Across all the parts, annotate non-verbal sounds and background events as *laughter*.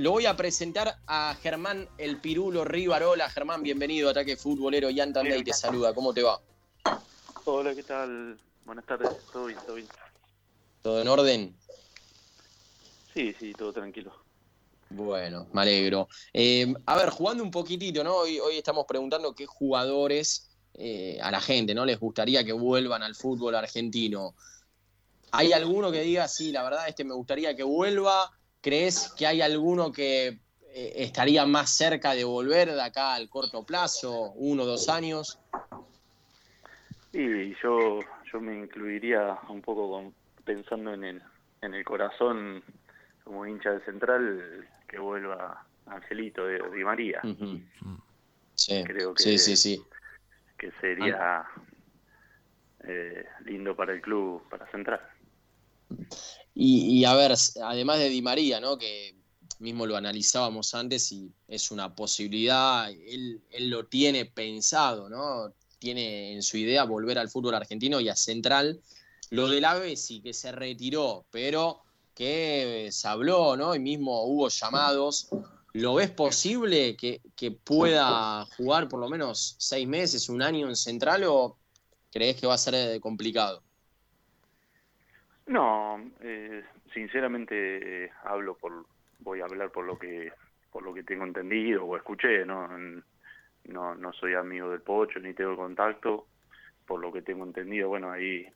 Lo voy a presentar a Germán El Pirulo Rivarola. Germán, bienvenido a Ataque Futbolero. Jan Tandey te saluda. ¿Cómo te va? Hola, ¿qué tal? Buenas tardes. ¿Todo bien? ¿Todo bien? ¿Todo en orden? Sí, sí, todo tranquilo. Bueno, me alegro. Eh, a ver, jugando un poquitito, ¿no? Hoy, hoy estamos preguntando qué jugadores eh, a la gente, ¿no? Les gustaría que vuelvan al fútbol argentino. ¿Hay alguno que diga, sí, la verdad, este me gustaría que vuelva? ¿Crees que hay alguno que eh, estaría más cerca de volver de acá al corto plazo, uno o dos años? Sí, yo, yo me incluiría un poco pensando en el, en el corazón como hincha de Central que vuelva Angelito de Di María. sí, Creo que, sí, sí, sí. que sería eh, lindo para el club, para Central. Y, a ver, además de Di María, ¿no? Que mismo lo analizábamos antes y es una posibilidad, él, él lo tiene pensado, ¿no? Tiene en su idea volver al fútbol argentino y a Central. Lo de la Bessi, que se retiró, pero que se habló, ¿no? Y mismo hubo llamados. ¿Lo ves posible que, que pueda jugar por lo menos seis meses, un año en Central o crees que va a ser complicado? No, eh, sinceramente eh, hablo por, voy a hablar por lo que, por lo que tengo entendido o escuché, no, no, no soy amigo del Pocho ni tengo contacto, por lo que tengo entendido, bueno ahí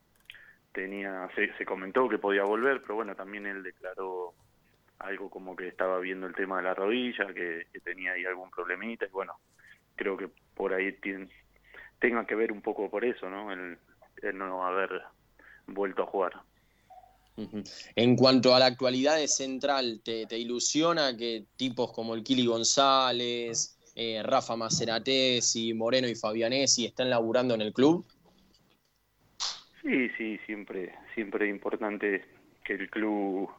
tenía, se, se comentó que podía volver, pero bueno también él declaró algo como que estaba viendo el tema de la rodilla, que, tenía ahí algún problemita y bueno, creo que por ahí tiene, tenga que ver un poco por eso, ¿no? el no haber vuelto a jugar. En cuanto a la actualidad de Central, ¿te, ilusiona que tipos como el Kili González, eh, Rafa Maceratesi, Moreno y Fabianesi estén laburando en el club? Sí, sí, siempre, siempre es importante que el club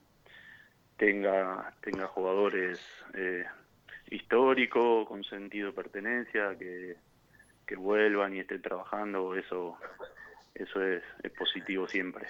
tenga, tenga jugadores eh, históricos, con sentido de pertenencia, que, que vuelvan y estén trabajando, eso, eso es positivo siempre.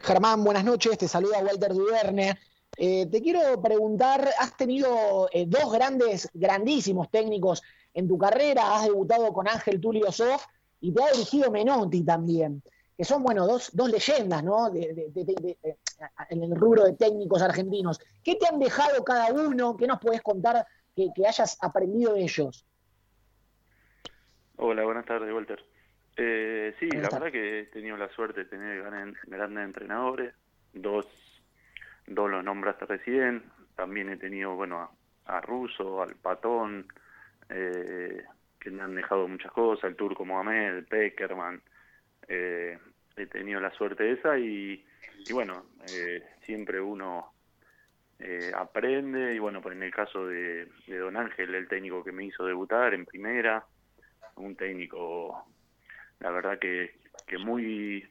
Germán, buenas noches, te saluda Walter Duverne. Eh, te quiero preguntar, has tenido eh, dos grandes, grandísimos técnicos en tu carrera, has debutado con Ángel Tulio Sof y te ha dirigido Menotti también, que son, bueno, dos, dos leyendas, ¿no? en el rubro de técnicos argentinos. ¿Qué te han dejado cada uno? ¿Qué nos puedes contar que, que hayas aprendido de ellos? Hola, buenas tardes, Walter. Eh, sí, la verdad que he tenido la suerte de tener grandes entrenadores, dos, dos los nombraste recién, también he tenido, bueno, a, Russo, al Patón, eh, que me han dejado muchas cosas, el Turco Mohamed, Peckerman, eh, he tenido la suerte esa y, y bueno, eh, siempre uno eh, aprende. Y bueno, pues en el caso de, de Don Ángel, el técnico que me hizo debutar en primera, un técnico la verdad que, que muy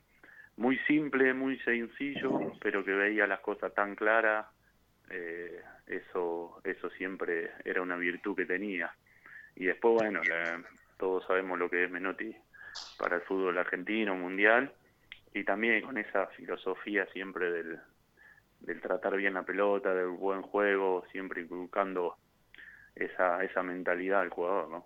muy simple, muy sencillo, pero que veía las cosas tan claras, eh, eso eso siempre era una virtud que tenía. Y después, bueno, todos sabemos lo que es Menotti para el fútbol argentino, mundial, y también con esa filosofía siempre del, del tratar bien la pelota, del buen juego, siempre inculcando esa, esa mentalidad al jugador, ¿no?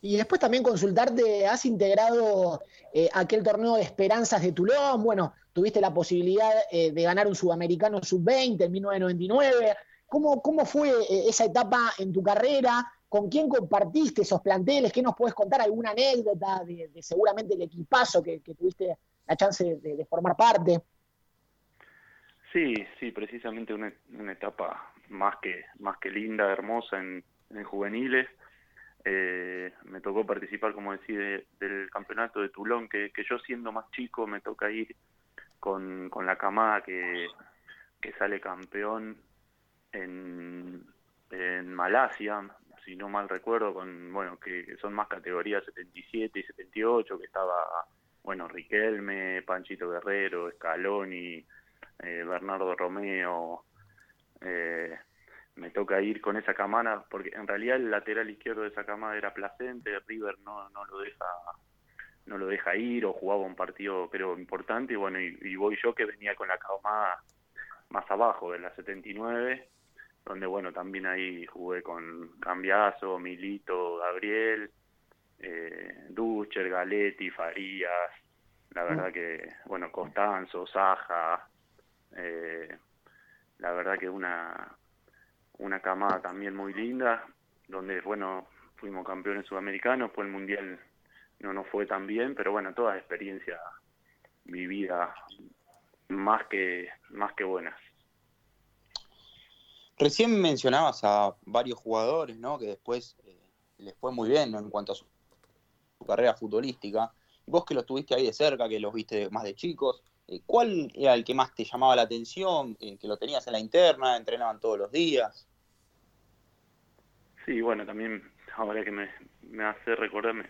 Y después también consultarte, has integrado eh, aquel torneo de esperanzas de Tulón, bueno, tuviste la posibilidad eh, de ganar un sudamericano sub-20 en 1999. ¿Cómo, ¿Cómo fue eh, esa etapa en tu carrera? ¿Con quién compartiste esos planteles? ¿Qué nos puedes contar? ¿Alguna anécdota de, seguramente el equipazo que, tuviste la chance de, formar parte? Sí, sí, precisamente una, etapa más que, más que linda, hermosa en, en juveniles eh, me tocó participar, como decía, del campeonato de Tulón, que, que, yo siendo más chico me toca ir con, con la camada que, que sale campeón en, en Malasia, si no mal recuerdo, con bueno que son más categorías 77 y 78, que estaba bueno Riquelme, Panchito Guerrero, Scaloni, eh, Bernardo Romeo, eh, me toca ir con esa camada, porque en realidad el lateral izquierdo de esa camada era Placente, River no, no lo deja no lo deja ir o jugaba un partido creo importante y bueno y, voy yo que venía con la camada más abajo de la 79, donde bueno, también ahí jugué con Cambiazo, Milito, Gabriel, eh, Ducher, Galetti, Farías, la verdad que, bueno, Costanzo, Saja, eh, la verdad que una, una camada también muy linda, donde, bueno, fuimos campeones sudamericanos, fue el Mundial no nos fue tan bien, pero bueno, toda experiencia vivida más que, más que buenas. Recién mencionabas a varios jugadores, ¿no? Que después eh, les fue muy bien en cuanto a su, carrera futbolística. Vos que los tuviste ahí de cerca, que los viste más de chicos, ¿cuál era el que más te llamaba la atención? Eh, que lo tenías en la interna, entrenaban todos los días. Sí, bueno, también ahora que me, hace recordarme,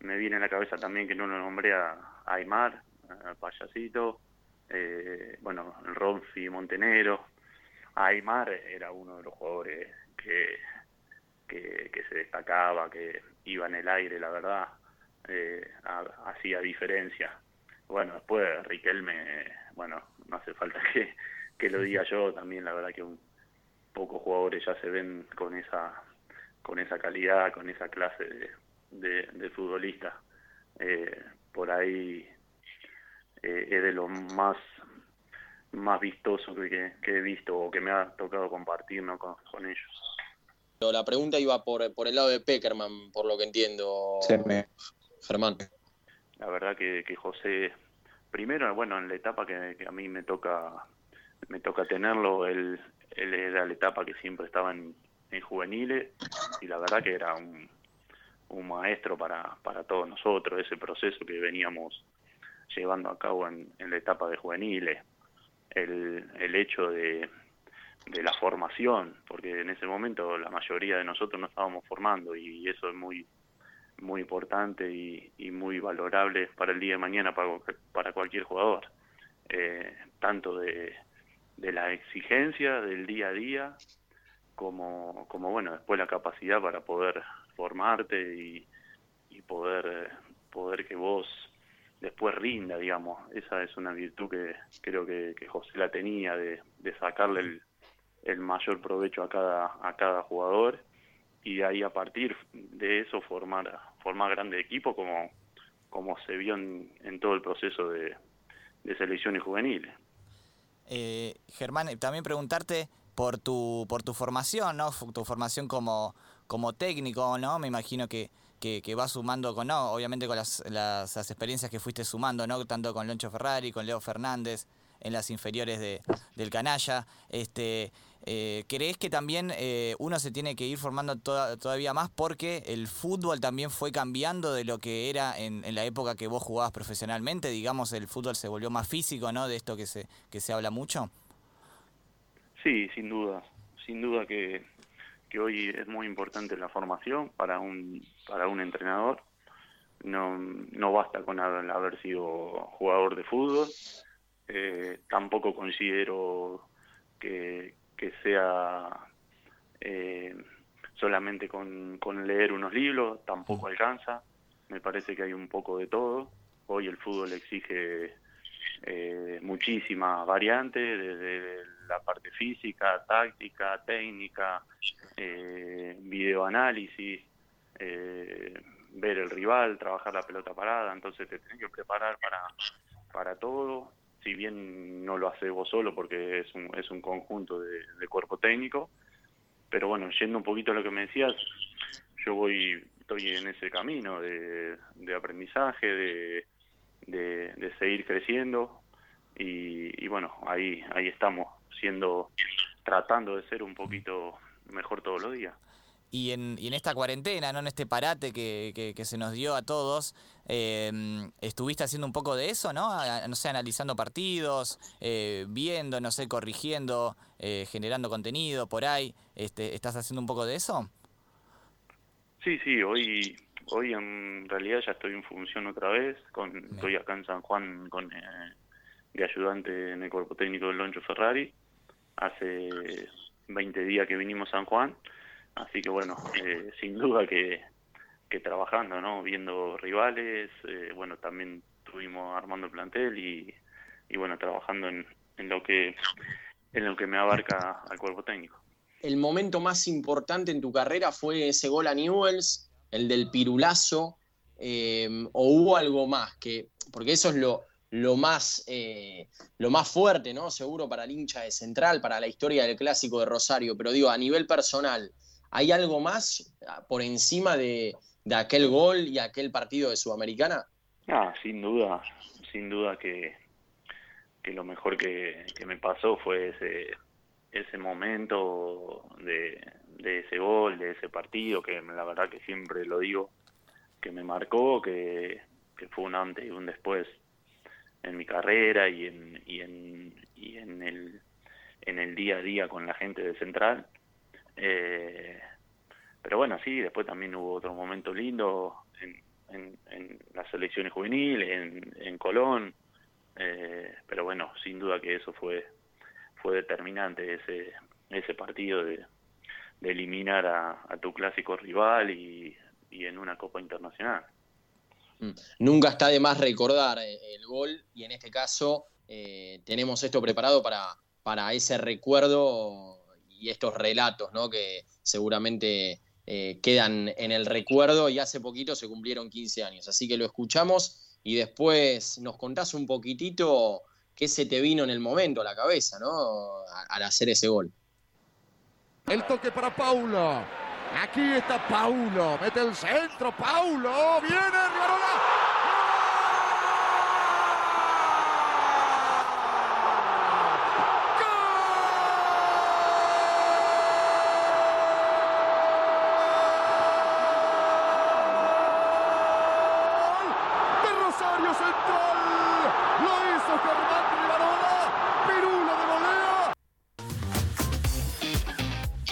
me viene a la cabeza también que no lo nombré a, Aymar, Payasito, eh, bueno, Ronfi Montenegro. Aymar era uno de los jugadores que, que, se destacaba, que iba en el aire, la verdad, eh, hacía diferencia. Bueno, después Riquelme, bueno, no hace falta *laughs* que, que lo diga yo, también la verdad que un, pocos jugadores ya se ven con esa con esa calidad, con esa clase de, de, futbolista. Eh, por ahí eh, es de lo más más vistoso que, he visto o que me ha tocado compartir con, con, ellos. La pregunta iba por, por el lado de Peckerman, por lo que entiendo, Germán. La verdad que, que, José, primero, bueno, en la etapa que, a mí me toca me toca tenerlo, él, él era la etapa que siempre estaba en, en juveniles y la verdad que era un, un maestro para, para todos nosotros, ese proceso que veníamos llevando a cabo en, la etapa de juveniles, el, el hecho de, de la formación, porque en ese momento la mayoría de nosotros no estábamos formando y eso es muy muy importante y, y muy valorable para el día de mañana para, para cualquier jugador, eh, tanto de, de la exigencia del día a día como, como bueno después la capacidad para poder formarte y, poder, poder que vos después rinda, digamos. Esa es una virtud que creo que, José la tenía, de, sacarle el, mayor provecho a cada, a cada jugador y ahí a partir de eso formar, formar grandes equipos como, como se vio en, todo el proceso de, de selecciones juveniles. Eh, Germán, también preguntarte por tu, por tu formación, ¿no? Tu formación como, como técnico, ¿no? Me imagino que, que, que sumando con, no, obviamente con las, las, experiencias que fuiste sumando, ¿no? Tanto con Loncho Ferrari, con Leo Fernández, en las inferiores de, del canalla. Este, eh, ¿Crees que también eh, uno se tiene que ir formando todavía más porque el fútbol también fue cambiando de lo que era en, en, la época que vos jugabas profesionalmente? Digamos, el fútbol se volvió más físico, ¿no? De esto que se, que se habla mucho. Sí, sin duda. Sin duda que que hoy es muy importante la formación para un, para un entrenador. No, no basta con haber sido jugador de fútbol. Eh, tampoco considero que, que sea eh, solamente con, con leer unos libros, tampoco alcanza. Me parece que hay un poco de todo. Hoy el fútbol exige eh, muchísimas variantes, desde la parte física, táctica, técnica, eh, videoanálisis, eh, ver el rival, trabajar la pelota parada, entonces te tenés que preparar para, para todo, si bien no lo haces vos solo porque es un, es un conjunto de, cuerpo técnico, pero bueno, yendo un poquito a lo que me decías, yo voy, estoy en ese camino de, de aprendizaje, de, de, seguir creciendo y, y, bueno, ahí, ahí estamos siendo, tratando de ser un poquito mejor todos los días. Y en, y en esta cuarentena, ¿no? en este parate que, que, se nos dio a todos, em, estuviste haciendo un poco de eso, ¿no? no sé, analizando partidos, eh, viendo, no sé, corrigiendo, eh, generando contenido por ahí. Este, ¿Estás haciendo un poco de eso? Sí, sí, hoy hoy en realidad ya estoy en función otra vez, con, estoy acá en San Juan con eh, de ayudante en el cuerpo técnico del Loncho Ferrari. Hace 20 días que vinimos a San Juan, así que bueno, eh, sin duda que, trabajando, ¿no? Viendo rivales, eh, bueno, también estuvimos armando el plantel y, y bueno, trabajando en, en lo que en lo que me abarca al cuerpo técnico. ¿El momento más importante en tu carrera fue ese gol a Newells, el del pirulazo, eh, o hubo algo más? que Porque eso es lo, lo más, eh, lo más fuerte, ¿no? Seguro para el hincha de Central, para la historia del clásico de Rosario, pero digo, a nivel personal, ¿hay algo más por encima de, aquel gol y aquel partido de Sudamericana? Ah, sin duda, sin duda que, que lo mejor que, me pasó fue ese, ese momento de, de ese gol, de ese partido, que la verdad que siempre lo digo, que me marcó, que, que fue un antes y un después en mi carrera y en, y en, y en, el, en el día a día con la gente de Central. Eh, pero bueno, sí, después también hubo otro momento lindo en, en, en las selecciones juveniles, en, en Colón. Eh, pero bueno, sin duda que eso fue fue determinante ese ese partido de, eliminar a, a, tu clásico rival y, y en una Copa Internacional. Mm. Nunca está de más recordar eh, el gol y en este caso eh, tenemos esto preparado para, para ese recuerdo y estos relatos ¿no? que seguramente eh, quedan en el recuerdo y hace poquito se cumplieron 15 años. Así que lo escuchamos y después nos contás un poquitito qué se te vino en el momento a la cabeza ¿no? al hacer ese gol. El toque para Paulo. Aquí está Paulo. Mete el centro. Paulo. Viene.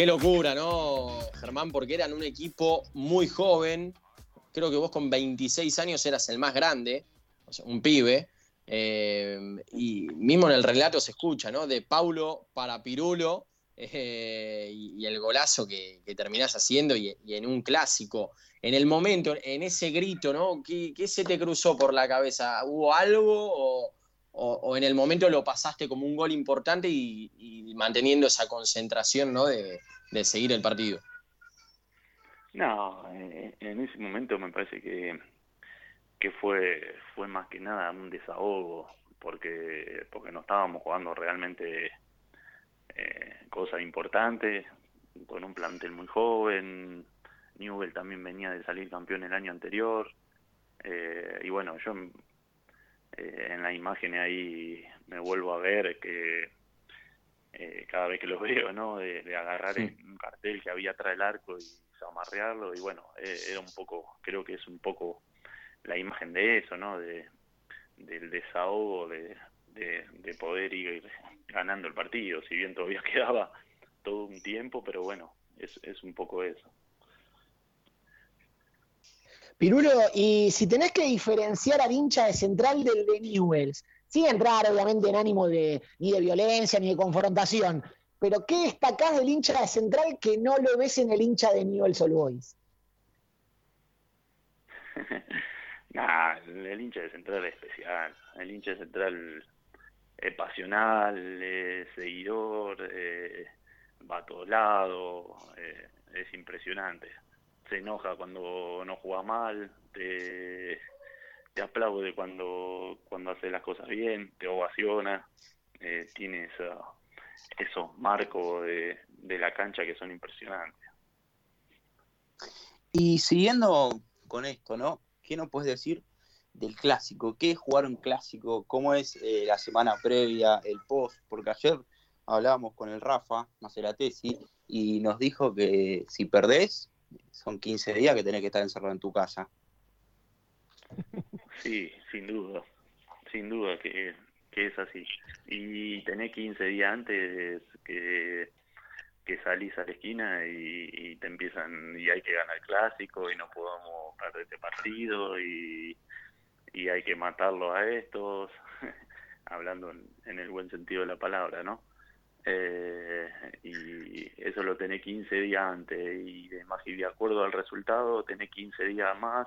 Qué locura, ¿no, Germán? Porque eran un equipo muy joven. Creo que vos con 26 años eras el más grande, o sea, un pibe. Eh, y mismo en el relato se escucha, ¿no? De Paulo para Pirulo eh, y, el golazo que, terminás haciendo y, en un clásico. En el momento, en ese grito, ¿no? ¿Qué, ¿Qué, se te cruzó por la cabeza? ¿Hubo algo o, en el momento lo pasaste como un gol importante y, manteniendo esa concentración ¿no? de, seguir el partido? No, eh, en ese momento me parece que, que fue, fue más que nada un desahogo, porque, porque no estábamos jugando realmente eh, cosas importantes, con un plantel muy joven, Newell también venía de salir campeón el año anterior, eh, y bueno, yo eh, en la imagen ahí me vuelvo a ver que eh, cada vez que lo *laughs* veo, ¿no? De, agarrar un cartel que había atrás del arco y amarrearlo y bueno, eh, era un poco, creo que es un poco la imagen de eso, ¿no? De, del desahogo de, de, poder ir ganando el partido, si bien todavía *laughs* quedaba todo un tiempo, pero bueno, es, es un poco eso. Pirulo, y si tenés que diferenciar al hincha de Central del de Newells, sin entrar obviamente en ánimo de, ni de violencia ni de confrontación, pero ¿qué destacás del hincha de Central que no lo ves en el hincha de Newell's All Boys? *laughs* nah, el hincha de Central es especial. El hincha de Central es pasional, es seguidor, eh, va a todos lados, eh, es impresionante se enoja cuando no juega mal, te, te aplaude cuando, cuando hace las cosas bien, te ovaciona, eh, tiene esos marcos de, de la cancha que son impresionantes. Y siguiendo con esto, ¿no? ¿Qué nos puedes decir del clásico? ¿Qué es jugar un clásico? ¿Cómo es eh, la semana previa, el post? Porque ayer hablábamos con el Rafa Maceratesi y nos dijo que si perdés, son 15 días que tenés que estar encerrado en tu casa. *laughs* Sí, sin duda, sin duda que, es así. Y tenés 15 días antes que, salís a la esquina y, te empiezan, y hay que ganar el clásico y no podemos perder este partido y, y hay que matarlo a estos, *laughs* hablando en el buen sentido de la palabra, ¿no? Eh, y eso lo tenés 15 días antes y demás y de acuerdo al resultado tenés 15 días más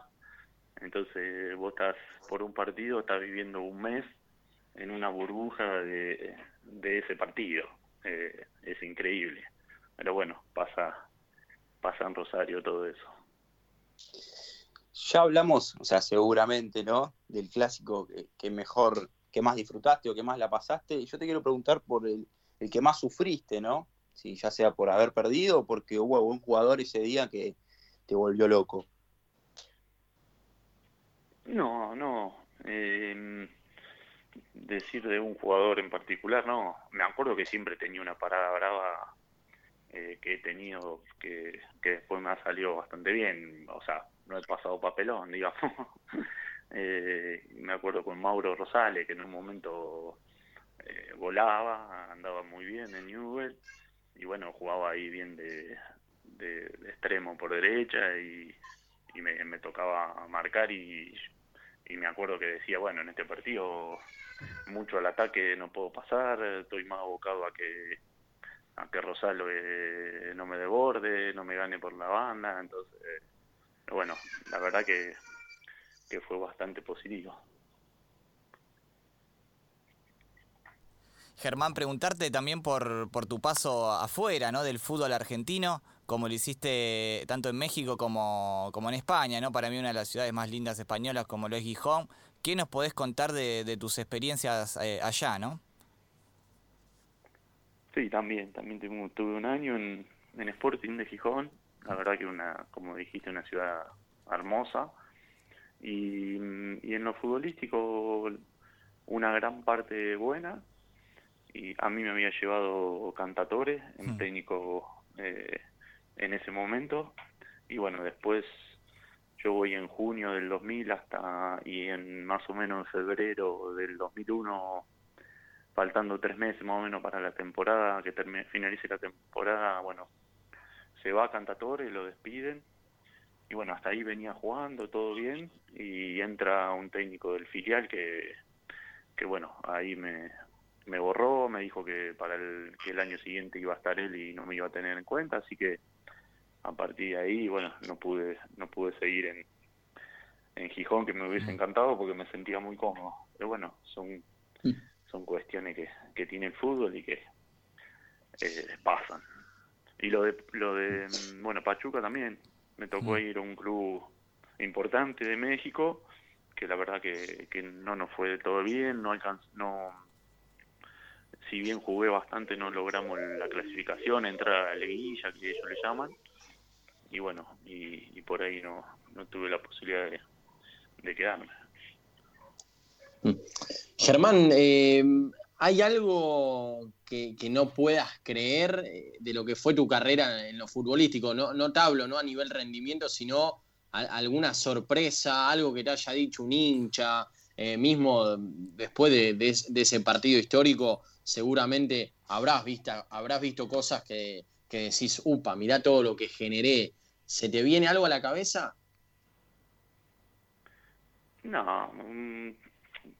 entonces vos estás por un partido estás viviendo un mes en una burbuja de, de ese partido eh, es increíble. Pero bueno, pasa, pasa en Rosario todo eso. Ya hablamos, o sea, seguramente, ¿no? Del clásico que, mejor, que más disfrutaste o que más la pasaste. Yo te quiero preguntar por el, el que más sufriste, ¿no? Si ya sea por haber perdido o porque hubo un jugador ese día que te volvió loco. No, no. Eh, decir de un jugador en particular, no. Me acuerdo que siempre tenía una parada brava eh, que he tenido que, que después me ha salido bastante bien. O sea, no he pasado papelón, *laughs* digamos. eh, me acuerdo con Mauro Rosales, que en un momento eh, volaba, andaba muy bien en Newell. Y bueno, jugaba ahí bien de, extremo por derecha y, me, me tocaba marcar y me acuerdo que decía, bueno, en este partido mucho al ataque no puedo pasar, estoy más abocado a que a que no me deborde, no me gane por la banda, entonces, bueno, la verdad que, que fue bastante positivo. Germán, preguntarte también por, por tu paso afuera, ¿no? Del fútbol argentino como lo hiciste tanto en México como, como en España, ¿no? Para mí una de las ciudades más lindas españolas como lo es Gijón. ¿Qué nos podés contar de, tus experiencias eh, allá, no? Sí, también, también tuve un año en, en Sporting de Gijón, la verdad que una, como dijiste, una ciudad hermosa. Y, y en lo futbolístico, una gran parte buena. Y a mí me había llevado Cantatore, un hmm. técnico eh, en ese momento. Y bueno, después yo voy en junio del 2000 hasta, y en más o menos en febrero del 2001, faltando tres meses más o menos para la temporada, que termine, finalice la temporada, bueno, se va a Cantatore, lo despiden. Y bueno, hasta ahí venía jugando, todo bien, y entra un técnico del filial que, que bueno, ahí me, me borró, me dijo que para el, que el año siguiente iba a estar él y no me iba a tener en cuenta, así que a partir de ahí, bueno, no pude, no pude seguir en, en Gijón, que me hubiese encantado porque me sentía muy cómodo. Pero bueno, son, son cuestiones que, que tiene el fútbol y que eh, pasan. Y lo de, lo de, bueno, Pachuca también, me tocó ir a un club importante de México, que la verdad que, que no nos fue de todo bien, no alcanzó, no, si bien jugué bastante no logramos la clasificación, entrar a la liguilla, que ellos le llaman, y bueno, y, por ahí no, no tuve la posibilidad de, quedarme. Mm. Germán, eh, ¿hay algo que, no puedas creer eh, de lo que fue tu carrera en lo futbolístico? No, no te hablo ¿no? a nivel rendimiento, sino alguna sorpresa, algo que te haya dicho un hincha, eh, mismo después de, ese partido histórico, seguramente habrás visto, habrás visto cosas que, que decís, upa, mirá todo lo que generé ¿Se te viene algo a la cabeza? No, mm,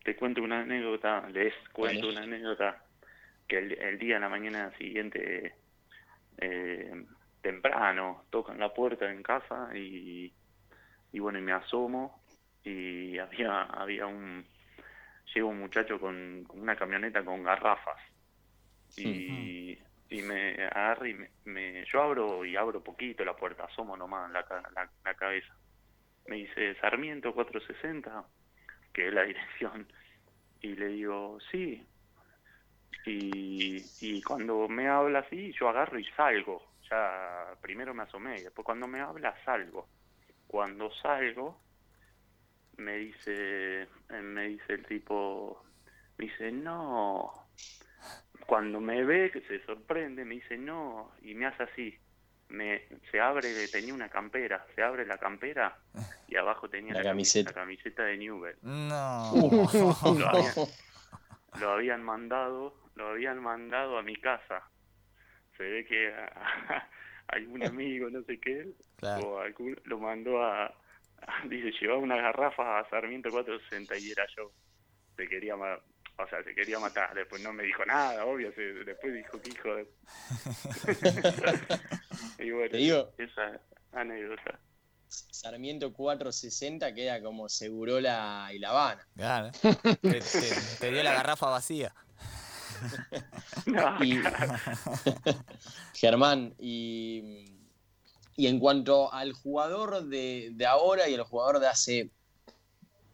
te cuento una anécdota, les cuento una anécdota que el, día en la mañana siguiente, eh, temprano, tocan la puerta en casa y, y bueno, y me asomo y había, había un, llega un muchacho con, una camioneta con garrafas. Y, y me agarro y me, yo abro y abro poquito la puerta, asomo nomás la, la, cabeza. Me dice Sarmiento 460, que es la dirección, y le digo, sí. Y, y cuando me habla así, yo agarro y salgo. Ya primero me asomé, y después cuando me habla salgo. Cuando salgo, me dice, me dice el tipo, me dice, no, cuando me ve, que se sorprende, me dice no, y me hace así. Me, se abre, tenía una campera, se abre la campera y abajo tenía la, camiseta. la camiseta de Newell. No. *laughs* lo, habían, mandado, lo habían mandado a mi casa. Se ve que algún amigo, no sé qué, o algún, lo mandó a, dice, llevaba una garrafa a Sarmiento 460 y era yo. Se quería o sea, se quería matar. Después no me dijo nada, obvio. después dijo que hijo de. *laughs* y bueno, esa anécdota. Sarmiento 460 queda como Segurola y La Habana. Claro. *laughs* te, dio la garrafa vacía. *laughs* Germán, y, en cuanto al jugador de, ahora y el jugador de hace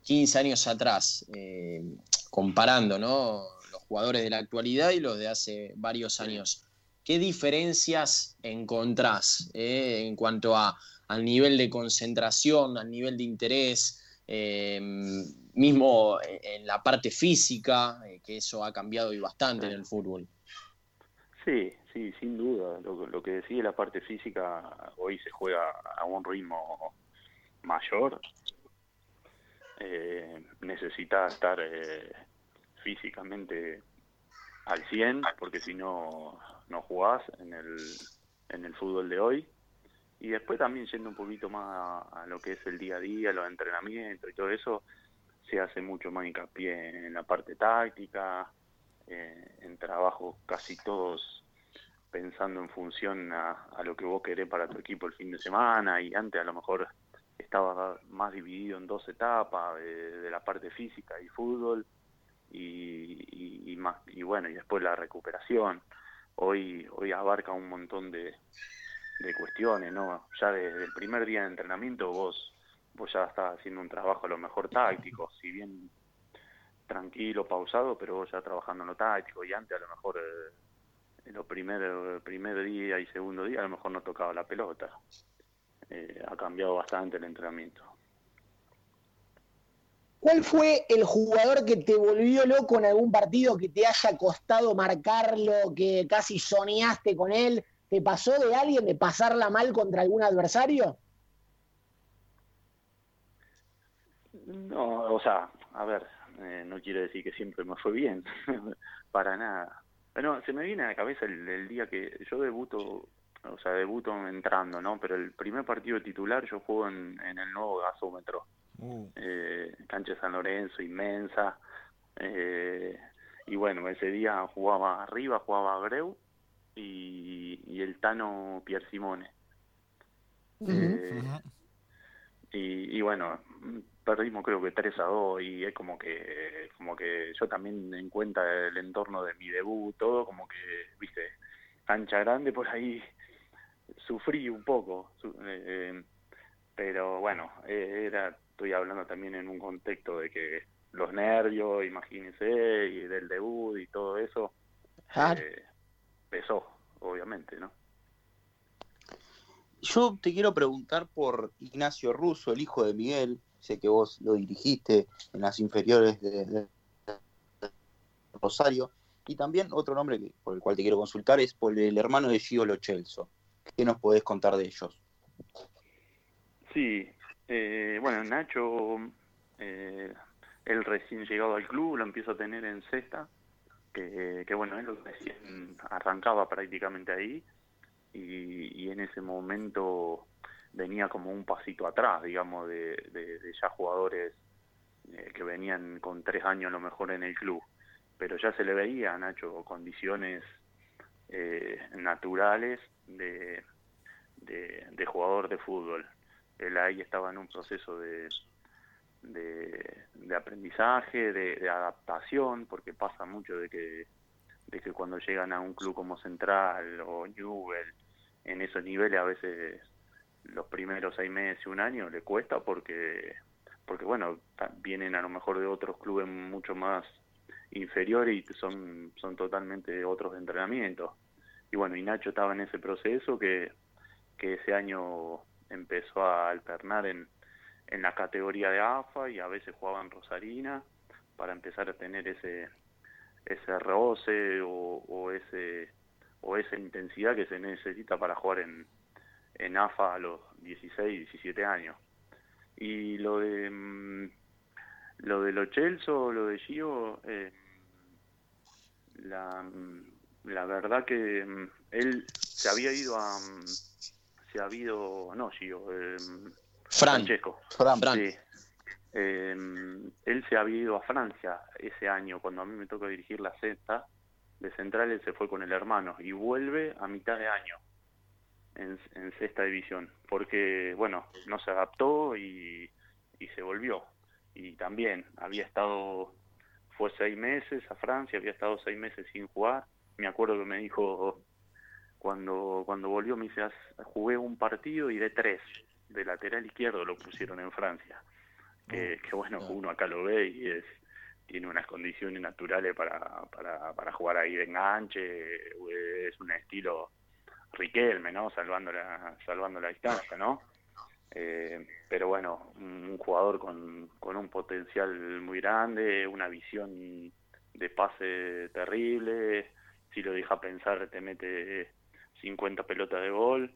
15 años atrás, eh, comparando los jugadores de la actualidad y los de hace varios años, ¿qué diferencias encontrás eh, en cuanto a, al nivel de concentración, al nivel de interés? Eh, mismo en la parte física, eh, que eso ha cambiado y bastante en el fútbol. Sí, sí, sin duda. Lo, que decía la parte física, hoy se juega a un ritmo mayor. Eh, necesita estar eh, físicamente al 100, porque si no, no jugás en el, en el fútbol de hoy. Y después también yendo un poquito más a, lo que es el día a día, los entrenamientos y todo eso, se hace mucho más hincapié en la parte táctica, eh, en trabajos casi todos pensando en función a, lo que vos querés para tu equipo el fin de semana y antes a lo mejor estaba más dividido en dos etapas de, la parte física y fútbol y, más y bueno y después la recuperación hoy hoy abarca un montón de, de cuestiones, ¿no? Ya desde el primer día de entrenamiento vos, vos ya estás haciendo un trabajo a lo mejor táctico, si bien tranquilo, pausado, pero vos ya trabajando en lo táctico y antes a lo mejor eh, en los primer, primer día y segundo día a lo mejor no tocaba la pelota. Eh, ha cambiado bastante el entrenamiento. ¿Cuál fue el jugador que te volvió loco en algún partido que te haya costado marcarlo, que casi soñaste con él? ¿Te pasó de alguien de pasarla mal contra algún adversario? No, o sea, a ver, eh, no quiero decir que siempre me fue bien, *laughs* para nada. Bueno, se me viene a la cabeza el, día que yo debuto, o sea, debuto entrando, ¿no? Pero el primer partido titular yo juego en, el nuevo gasómetro, uh. eh, cancha San Lorenzo, inmensa. Eh, y bueno, ese día jugaba arriba, jugaba Greu y, el Tano Pier Simone. Eh, y, bueno, perdimos creo que 3 a 2 y es como que como que yo también en cuenta el entorno de mi debut, todo como que, viste, cancha grande por ahí sufrí un poco, eh, pero bueno, eh, era estoy hablando también en un contexto de que los nervios, imagínense, y del debut y todo eso, eh, pesó, obviamente, ¿no? Yo te quiero preguntar por Ignacio Russo, el hijo de Miguel. Sé que vos lo dirigiste en las inferiores de, Rosario. Y también otro nombre por el cual te quiero consultar es por el hermano de Gio Lochelso. ¿Qué nos podés contar de ellos? Sí, eh, bueno, Nacho, eh, él recién llegado al club, lo empiezo a tener en sexta que, bueno, él recién arrancaba prácticamente ahí y, en ese momento venía como un pasito atrás, digamos, de, ya jugadores eh, que venían con tres años a lo mejor en el club, pero ya se le veía a Nacho condiciones eh, naturales de, de jugador de fútbol. Él ahí estaba en un proceso de, de, aprendizaje, de, adaptación, porque pasa mucho de que, de que cuando llegan a un club como Central o Newell, en esos niveles a veces los primeros seis meses, un año, le cuesta porque, porque bueno, vienen a lo mejor de otros clubes mucho más inferiores y son, son totalmente otros entrenamientos. Y bueno, y Nacho estaba en ese proceso que, que ese año empezó a alternar en, en la categoría de AFA y a veces jugaban Rosarina para empezar a tener ese ese roce o, ese o esa intensidad que se necesita para jugar en, en AFA a los 16, 17 años. Y lo de mm, lo de los Chelsea, lo de Gio, eh, la, mm, la verdad que mm, él se había ido a se ha ido no Gio eh, Francesco. Fran. Sí. Em, él se había ido a Francia ese año, cuando a mí me tocó dirigir la sexta de Central, él se fue con el hermano y vuelve a mitad de año en, sexta división, porque, bueno, no se adaptó y, y se volvió. Y también había estado fue seis meses a Francia, había estado seis meses sin jugar. Me acuerdo que me dijo, cuando, cuando volvió, me dice, jugué un partido y de tres, de lateral izquierdo lo pusieron en Francia. Que, que bueno, uno acá lo ve y es tiene unas condiciones naturales para, para, para jugar ahí de enganche, es un estilo Riquelme, ¿no? Salvando la, salvando la distancia, ¿no? Eh, pero bueno, un, jugador con, con un potencial muy grande, una visión de pase terrible, si lo deja pensar te mete 50 pelotas de gol.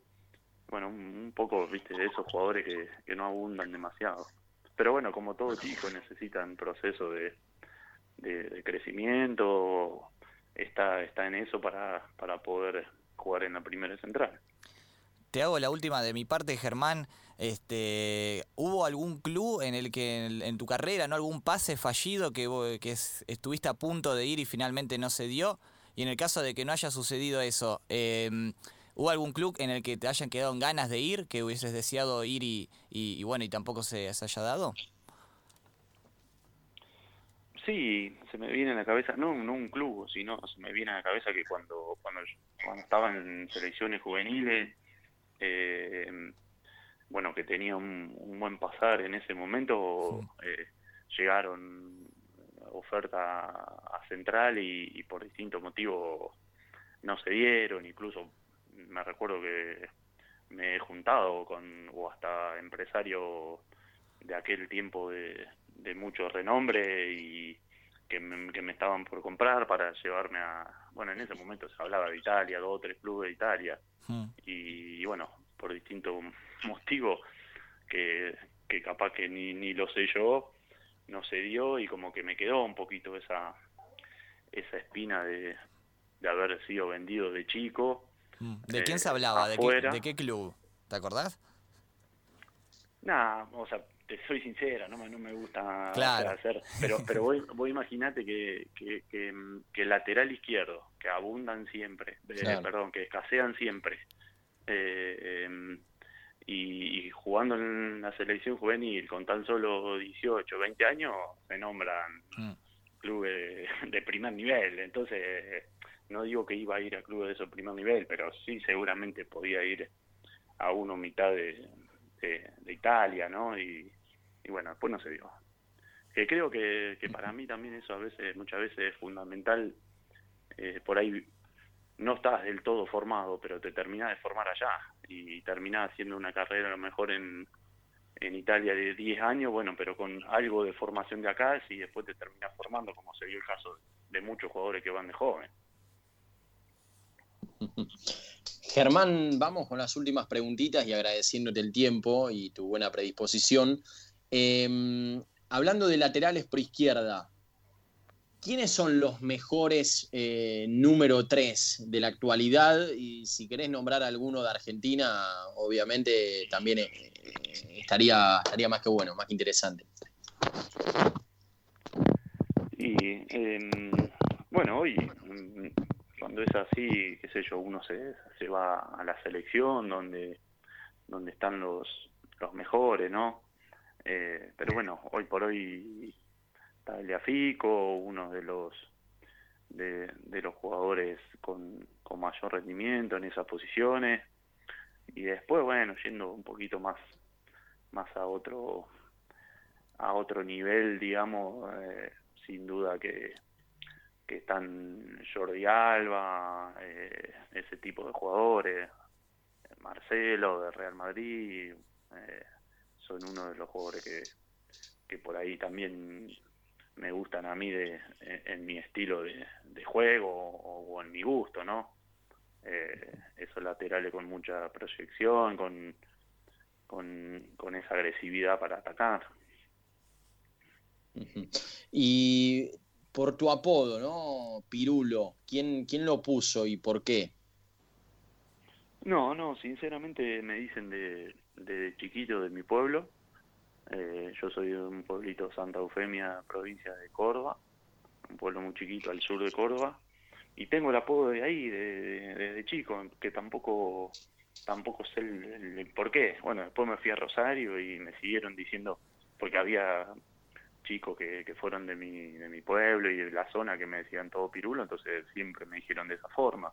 Bueno, un, poco, viste, de esos jugadores que, que no abundan demasiado. Pero bueno, como todo chico necesitan proceso de, de, crecimiento, está, está en eso para, para poder jugar en la primera central. Te hago la última de mi parte, Germán. Este, ¿Hubo algún club en el que en, tu carrera, no algún pase fallido que, que estuviste a punto de ir y finalmente no se dio? Y en el caso de que no haya sucedido eso, em, ¿hubo algún club en el que te hayan quedado en ganas de ir, que hubieses deseado ir y, y, bueno, y tampoco se, haya dado? Sí, se me viene a la cabeza, no, no un club, sino se me viene a la cabeza que cuando cuando, cuando estaba en selecciones juveniles, eh, bueno, que tenía un, buen pasar en ese momento, eh, llegaron oferta a Central y, por distintos motivos no se dieron, incluso me recuerdo que me he juntado con, o hasta empresario de aquel tiempo de, de mucho renombre y que me, que me estaban por comprar para llevarme a, bueno, en ese momento se hablaba de Italia, dos o tres clubes de Italia, hmm. y, bueno, por distintos motivos que, que capaz que ni, ni lo sé yo, no se dio y como que me quedó un poquito esa, esa espina de, de haber sido vendido de chico. Hmm. ¿De quién se hablaba? ¿De qué, ¿De qué club? ¿Te acordás? Nada, o sea, te soy sincera, no, no me gusta hacer, pero pero voy, voy imaginate que, que, que, lateral izquierdo, que abundan siempre, eh, perdón, que escasean siempre, eh, em, y, jugando en la selección juvenil con tan solo 18, 20 años, se nombran mm. clubes de, primer nivel, entonces no digo que iba a ir a clubes de esos primer nivel, pero sí seguramente podía ir a uno mitad de, de, Italia, ¿no? Y, bueno, después no se dio. Que creo que, para mí también eso a veces, muchas veces es fundamental, eh, por ahí no estás del todo formado, pero te terminás de formar allá y terminás haciendo una carrera a lo mejor en, en Italia de 10 años, bueno, pero con algo de formación de acá y después te terminás formando, como se vio el caso de muchos jugadores que van de joven. Germán, vamos con las últimas preguntitas y agradeciéndote el tiempo y tu buena predisposición. Em, hablando de laterales por izquierda, ¿quiénes son los mejores eh, número 3 de la actualidad? Y si querés nombrar alguno de Argentina, obviamente también eh, estaría, estaría más que bueno, más que interesante. Y em, bueno, hoy cuando es así, qué sé yo, uno se, se va a la selección donde, donde están los, los mejores, ¿no? Eh, pero bueno, hoy por hoy está el uno de los de, de los jugadores con, con mayor rendimiento en esas posiciones. Y después bueno yendo un poquito más más a otro a otro nivel digamos eh, sin duda que que están Jordi Alba, eh, ese tipo de jugadores, Marcelo de Real Madrid, eh, son uno de los jugadores que, que por ahí también me gustan a mí de, en, mi estilo de, juego o, en mi gusto, ¿no? Eh, esos laterales con mucha proyección, con, con, con esa agresividad para atacar. Y por tu apodo, ¿no? Pirulo. ¿Quién, quién lo puso y por qué? No, no, sinceramente me dicen de, de chiquito de mi pueblo. Eh, yo soy de un pueblito Santa Eufemia, provincia de Córdoba, un pueblo muy chiquito al sur de Córdoba. Y tengo el apodo de ahí, desde de, de, chico, que tampoco tampoco sé el, el, por qué. Bueno, después me fui a Rosario y me siguieron diciendo, porque había chicos que, que fueron de mi, de mi pueblo y de la zona que me decían todo pirulo, entonces siempre me dijeron de esa forma.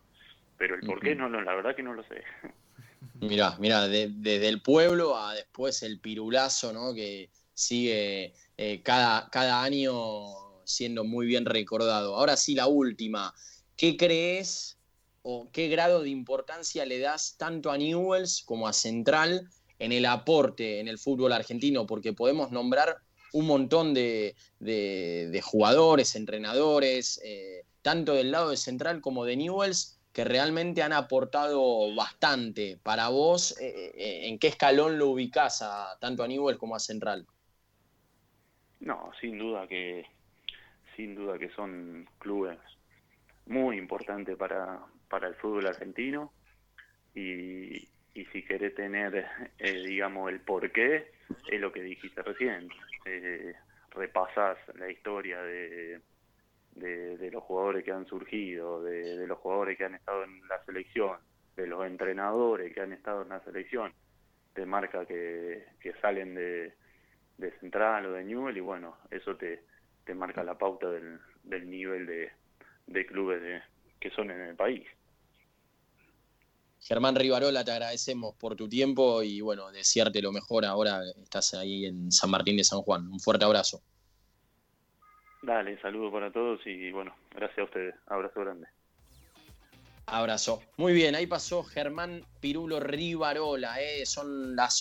Pero el por qué, no, no, la verdad que no lo sé. *laughs* Mirá, mirá, desde el pueblo a después el pirulazo, ¿no? Que sigue eh, cada, cada año siendo muy bien recordado. Ahora sí, la última. ¿Qué crees o qué grado de importancia le das tanto a Newells como a Central en el aporte en el fútbol argentino? Porque podemos nombrar un montón de, jugadores, entrenadores, eh, tanto del lado de Central como de Newells, que realmente han aportado bastante. Para vos, eh, eh, ¿en qué escalón lo ubicás a, tanto a Newells como a Central? No, sin duda que sin duda que son clubes muy importantes para, para el fútbol argentino y, y si querés tener, eh, digamos, el porqué, es lo que dijiste recién. Eh, repasás la historia de, de, los jugadores que han surgido, de, los jugadores que han estado en la selección, de los entrenadores que han estado en la selección, te marca que, que salen de, de Central o de Newell y bueno, eso te, te marca la pauta del, del nivel de, de clubes de, que son en el país. Germán Rivarola, te agradecemos por tu tiempo y bueno, desearte lo mejor ahora estás ahí en San Martín de San Juan. Un fuerte abrazo. Dale, saludo para todos y bueno, gracias a ustedes. Abrazo grande. Abrazo. Muy bien, ahí pasó Germán Pirulo Rivarola. Eh. Son las